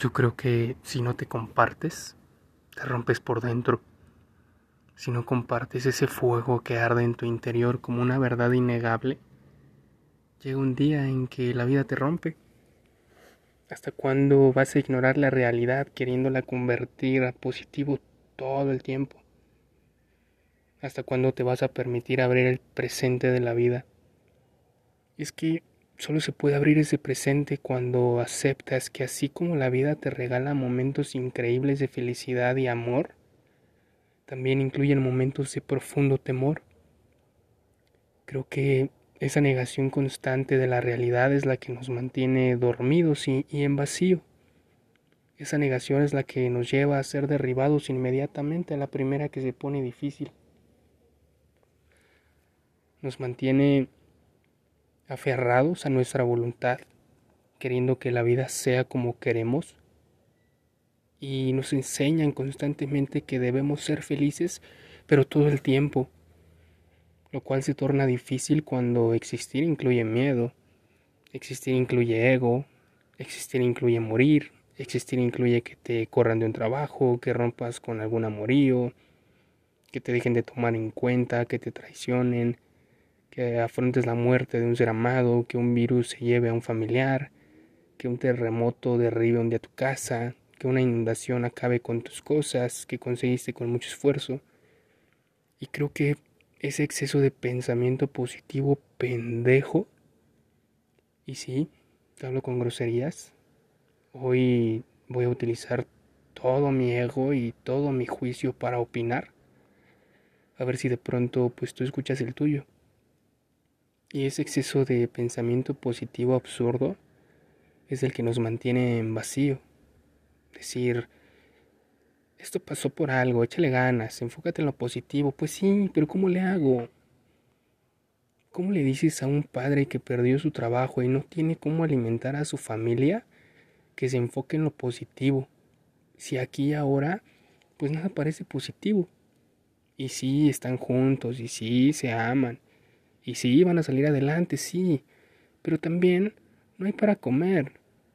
Yo creo que si no te compartes, te rompes por dentro. Si no compartes ese fuego que arde en tu interior como una verdad innegable, llega un día en que la vida te rompe. ¿Hasta cuándo vas a ignorar la realidad queriéndola convertir a positivo todo el tiempo? ¿Hasta cuándo te vas a permitir abrir el presente de la vida? Es que solo se puede abrir ese presente cuando aceptas que así como la vida te regala momentos increíbles de felicidad y amor, también incluyen momentos de profundo temor. Creo que esa negación constante de la realidad es la que nos mantiene dormidos y, y en vacío. Esa negación es la que nos lleva a ser derribados inmediatamente a la primera que se pone difícil. Nos mantiene aferrados a nuestra voluntad, queriendo que la vida sea como queremos, y nos enseñan constantemente que debemos ser felices, pero todo el tiempo, lo cual se torna difícil cuando existir incluye miedo, existir incluye ego, existir incluye morir, existir incluye que te corran de un trabajo, que rompas con algún amorío, que te dejen de tomar en cuenta, que te traicionen, que afrontes la muerte de un ser amado, que un virus se lleve a un familiar, que un terremoto derribe un día tu casa, que una inundación acabe con tus cosas que conseguiste con mucho esfuerzo. Y creo que ese exceso de pensamiento positivo pendejo, y sí, te hablo con groserías, hoy voy a utilizar todo mi ego y todo mi juicio para opinar, a ver si de pronto pues tú escuchas el tuyo. Y ese exceso de pensamiento positivo absurdo es el que nos mantiene en vacío. Decir, esto pasó por algo, échale ganas, enfócate en lo positivo. Pues sí, pero ¿cómo le hago? ¿Cómo le dices a un padre que perdió su trabajo y no tiene cómo alimentar a su familia que se enfoque en lo positivo? Si aquí y ahora, pues nada parece positivo. Y sí, están juntos, y sí, se aman, y sí, van a salir adelante, sí, pero también no hay para comer.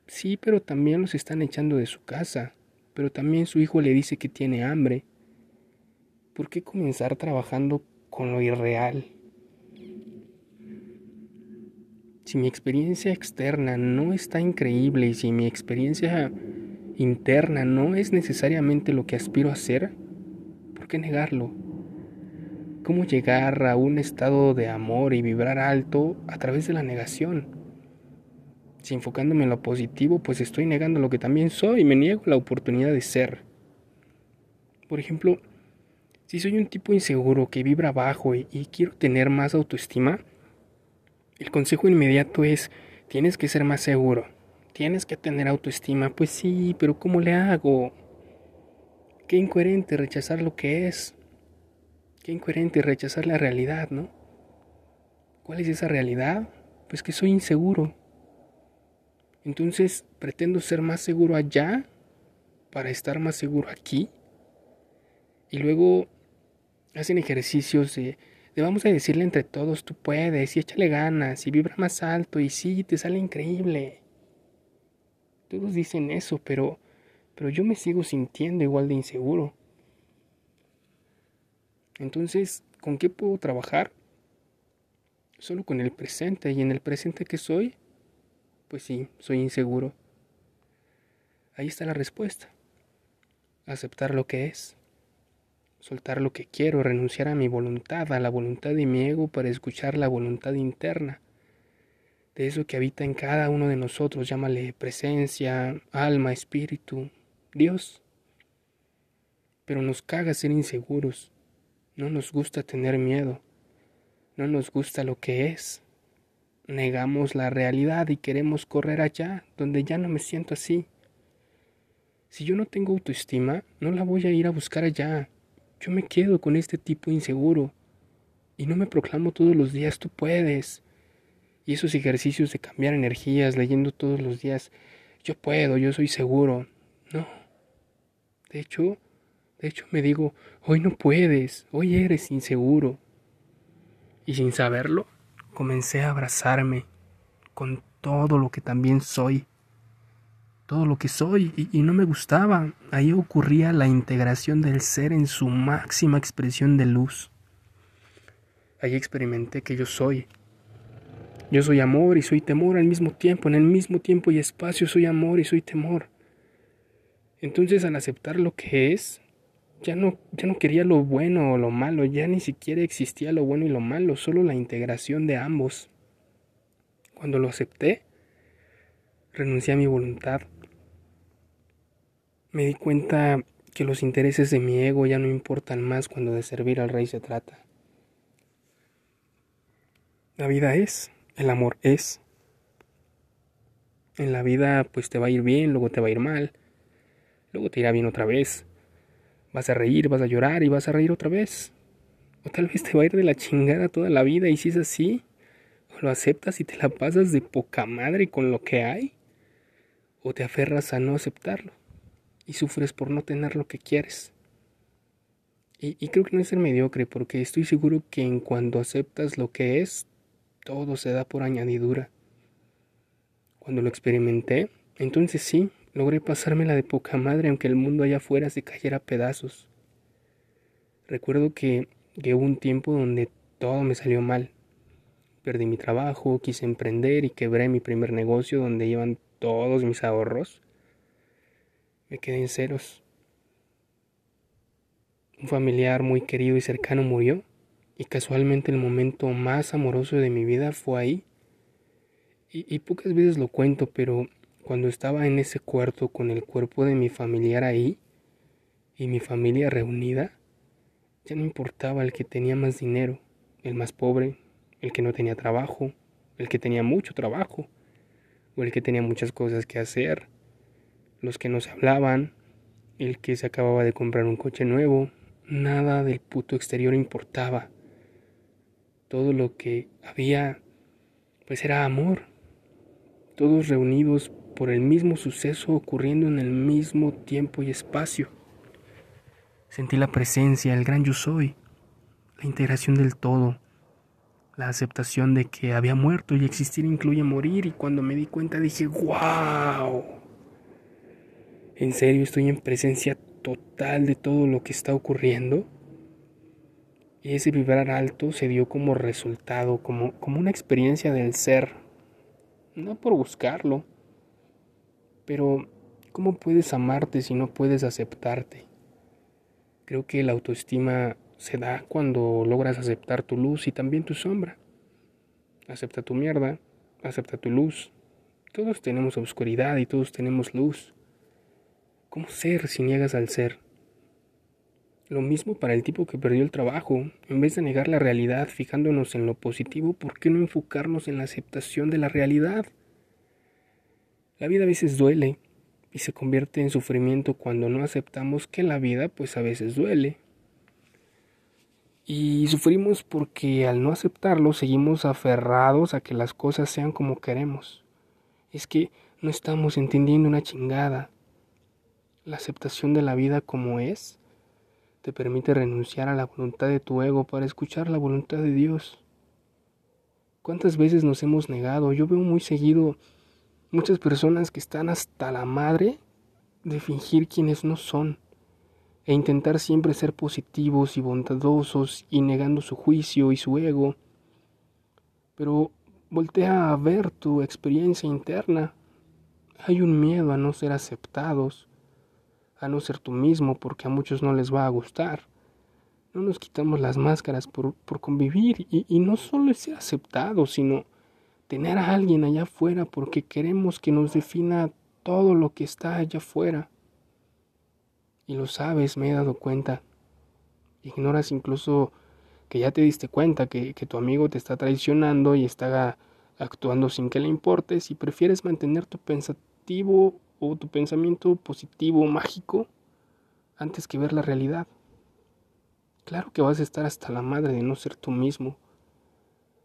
Sí, pero también los están echando de su casa. Pero también su hijo le dice que tiene hambre. ¿Por qué comenzar trabajando con lo irreal? Si mi experiencia externa no está increíble y si mi experiencia interna no es necesariamente lo que aspiro a ser, ¿por qué negarlo? Cómo llegar a un estado de amor y vibrar alto a través de la negación. Si enfocándome en lo positivo, pues estoy negando lo que también soy me niego la oportunidad de ser. Por ejemplo, si soy un tipo inseguro que vibra bajo y, y quiero tener más autoestima, el consejo inmediato es, tienes que ser más seguro, tienes que tener autoestima. Pues sí, pero ¿cómo le hago? Qué incoherente rechazar lo que es. Qué incoherente rechazar la realidad, ¿no? ¿Cuál es esa realidad? Pues que soy inseguro. Entonces pretendo ser más seguro allá para estar más seguro aquí. Y luego hacen ejercicios de, vamos a decirle entre todos, tú puedes, y échale ganas, y vibra más alto, y sí, te sale increíble. Todos dicen eso, pero, pero yo me sigo sintiendo igual de inseguro. Entonces, ¿con qué puedo trabajar? Solo con el presente. ¿Y en el presente que soy? Pues sí, soy inseguro. Ahí está la respuesta. Aceptar lo que es. Soltar lo que quiero, renunciar a mi voluntad, a la voluntad de mi ego para escuchar la voluntad interna. De eso que habita en cada uno de nosotros, llámale presencia, alma, espíritu, Dios. Pero nos caga ser inseguros no nos gusta tener miedo. No nos gusta lo que es. Negamos la realidad y queremos correr allá, donde ya no me siento así. Si yo no tengo autoestima, no la voy a ir a buscar allá. Yo me quedo con este tipo inseguro. Y no me proclamo todos los días, tú puedes. Y esos ejercicios de cambiar energías, leyendo todos los días, yo puedo, yo soy seguro. No. De hecho, de hecho, me digo, hoy no puedes, hoy eres inseguro. Y sin saberlo, comencé a abrazarme con todo lo que también soy. todo lo que soy y, no me gustaba. Ahí ocurría la integración del ser en su máxima expresión de luz. Ahí experimenté que yo soy. Yo soy amor y soy temor al mismo tiempo. En el mismo tiempo y espacio soy amor y soy temor. Entonces al aceptar lo que es, ya no, ya no quería lo bueno o lo malo, ya ni siquiera existía lo bueno y lo malo, solo la integración de ambos. Cuando lo acepté, renuncié a mi voluntad. Me di cuenta que los intereses de mi ego ya no importan más cuando de servir al rey se trata. La vida es, el amor es. En la vida pues te va a ir bien, luego te va a ir mal, luego te irá bien otra vez. Vas a reír, vas a llorar y vas a reír otra vez. O tal vez te va a ir de la chingada toda la vida y si es así, o lo aceptas y te la pasas de poca madre con lo que hay, o te aferras a no aceptarlo y sufres por no tener lo que quieres. Y, creo que no es ser mediocre, porque estoy seguro que en cuando aceptas lo que es, todo se da por añadidura. Cuando lo experimenté, entonces sí, logré pasármela de poca madre aunque el mundo allá afuera se cayera a pedazos. Recuerdo que, que hubo un tiempo donde todo me salió mal. Perdí mi trabajo, quise emprender y quebré mi primer negocio donde iban todos mis ahorros me quedé en ceros. Un familiar muy querido y cercano murió y casualmente el momento más amoroso de mi vida fue ahí. Y, pocas veces lo cuento, pero cuando estaba en ese cuarto con el cuerpo de mi familiar ahí y mi familia reunida, ya no importaba el que tenía más dinero, el más pobre, el que no tenía trabajo, el que tenía mucho trabajo, o el que tenía muchas cosas que hacer, los que no se hablaban, el que se acababa de comprar un coche nuevo, nada del puto exterior importaba. Todo lo que había, pues era amor. Todos reunidos por el mismo suceso ocurriendo en el mismo tiempo y espacio. Sentí la presencia, el gran yo soy, la integración del todo, la aceptación de que había muerto y existir incluye morir y cuando me di cuenta dije, wow. En serio, estoy en presencia total de todo lo que está ocurriendo. Y ese vibrar alto se dio como resultado, como, como una experiencia del ser. No por buscarlo. Pero, ¿cómo puedes amarte si no puedes aceptarte? Creo que la autoestima se da cuando logras aceptar tu luz y también tu sombra. Acepta tu mierda, acepta tu luz. Todos tenemos oscuridad y todos tenemos luz. ¿Cómo ser si niegas al ser? Lo mismo para el tipo que perdió el trabajo. En vez de negar la realidad fijándonos en lo positivo, ¿por qué no enfocarnos en la aceptación de la realidad? La vida a veces duele y se convierte en sufrimiento cuando no aceptamos que la vida pues a veces duele. Y sufrimos porque al no aceptarlo seguimos aferrados a que las cosas sean como queremos. Es que no estamos entendiendo una chingada. La aceptación de la vida como es te permite renunciar a la voluntad de tu ego para escuchar la voluntad de Dios. ¿Cuántas veces nos hemos negado? Yo veo muy seguido muchas personas que están hasta la madre de fingir quienes no son e intentar siempre ser positivos y bondadosos y negando su juicio y su ego. Pero voltea a ver tu experiencia interna. Hay un miedo a no ser aceptados, a no ser tú mismo porque a muchos no les va a gustar. No nos quitamos las máscaras por, convivir y, y no solo es ser aceptado, sino tener a alguien allá afuera porque queremos que nos defina todo lo que está allá afuera. Y lo sabes, me he dado cuenta. Ignoras incluso que ya te diste cuenta que, que tu amigo te está traicionando y está actuando sin que le importes y prefieres mantener tu pensativo o tu pensamiento positivo, mágico, antes que ver la realidad. Claro que vas a estar hasta la madre de no ser tú mismo.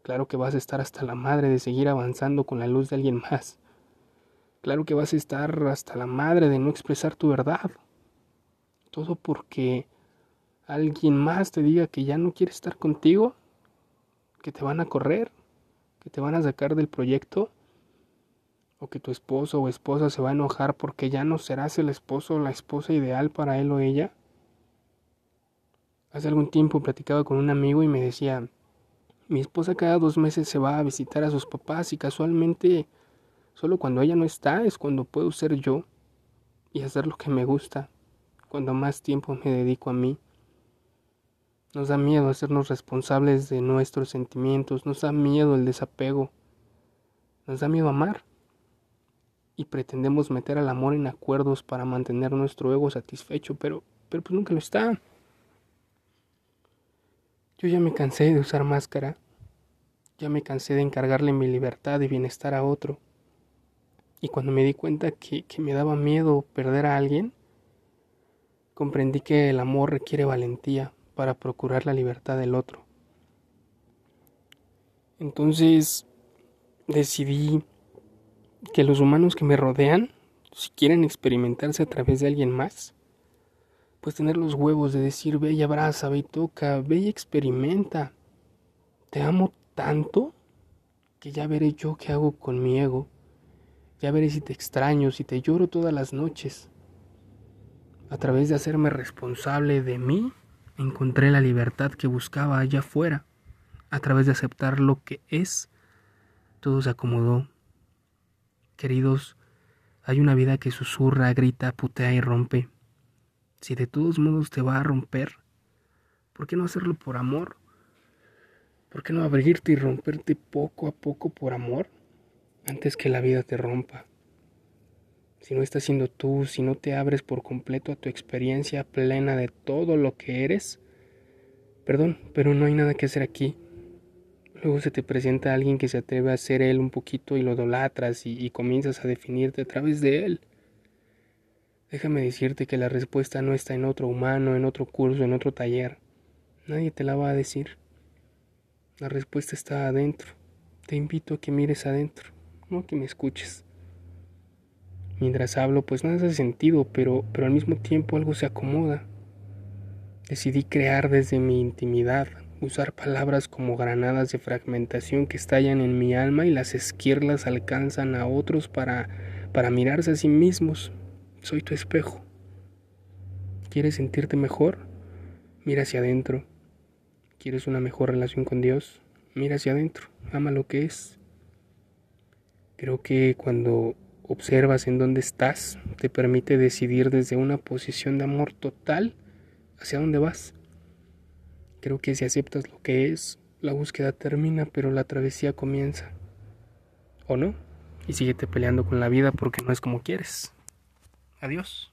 Claro que vas a estar hasta la madre de seguir avanzando con la luz de alguien más. Claro que vas a estar hasta la madre de no expresar tu verdad. Todo porque alguien más te diga que ya no quiere estar contigo, que te van a correr, que te van a sacar del proyecto o que tu esposo o esposa se va a enojar porque ya no serás el esposo o la esposa ideal para él o ella. Hace algún tiempo platicaba con un amigo y me decía, mi esposa cada dos meses se va a visitar a sus papás y casualmente solo cuando ella no está es cuando puedo ser yo y hacer lo que me gusta, cuando más tiempo me dedico a mí. Nos da miedo hacernos responsables de nuestros sentimientos, nos da miedo el desapego, nos da miedo amar. Y pretendemos meter al amor en acuerdos para mantener nuestro ego satisfecho, pero, pero pues nunca lo está. Yo ya me cansé de usar máscara, ya me cansé de encargarle mi libertad y bienestar a otro. Y cuando me di cuenta que, que me daba miedo perder a alguien, comprendí que el amor requiere valentía para procurar la libertad del otro. Entonces decidí que los humanos que me rodean, si quieren experimentarse a través de alguien más, pues tener los huevos de decir, ve y abraza, ve y toca, ve y experimenta. Te amo tanto que ya veré yo qué hago con mi ego. Ya veré si te extraño, si te lloro todas las noches. A través de hacerme responsable de mí, encontré la libertad que buscaba allá afuera. A través de aceptar lo que es, todo se acomodó. Queridos, hay una vida que susurra, grita, putea y rompe. Si de todos modos te va a romper, ¿por qué no hacerlo por amor? ¿Por qué no abrirte y romperte poco a poco por amor antes que la vida te rompa? Si no estás siendo tú, si no te abres por completo a tu experiencia plena de todo lo que eres, perdón, pero no hay nada que hacer aquí. Luego se te presenta alguien que se atreve a ser él un poquito y lo idolatras y, y comienzas a definirte a través de él. Déjame decirte que la respuesta no está en otro humano, en otro curso, en otro taller. Nadie te la va a decir. La respuesta está adentro. Te invito a que mires adentro, no que me escuches. Mientras hablo, pues nada hace sentido, pero, pero al mismo tiempo algo se acomoda. Decidí crear desde mi intimidad, usar palabras como granadas de fragmentación que estallan en mi alma y las esquirlas alcanzan a otros para, para mirarse a sí mismos, soy tu espejo. ¿Quieres sentirte mejor? Mira hacia adentro. ¿Quieres una mejor relación con Dios? Mira hacia adentro. Ama lo que es. Creo que cuando observas en dónde estás, te permite decidir desde una posición de amor total hacia dónde vas. Creo que si aceptas lo que es, la búsqueda termina, pero la travesía comienza. ¿O no? Y síguete peleando con la vida porque no es como quieres. Adiós.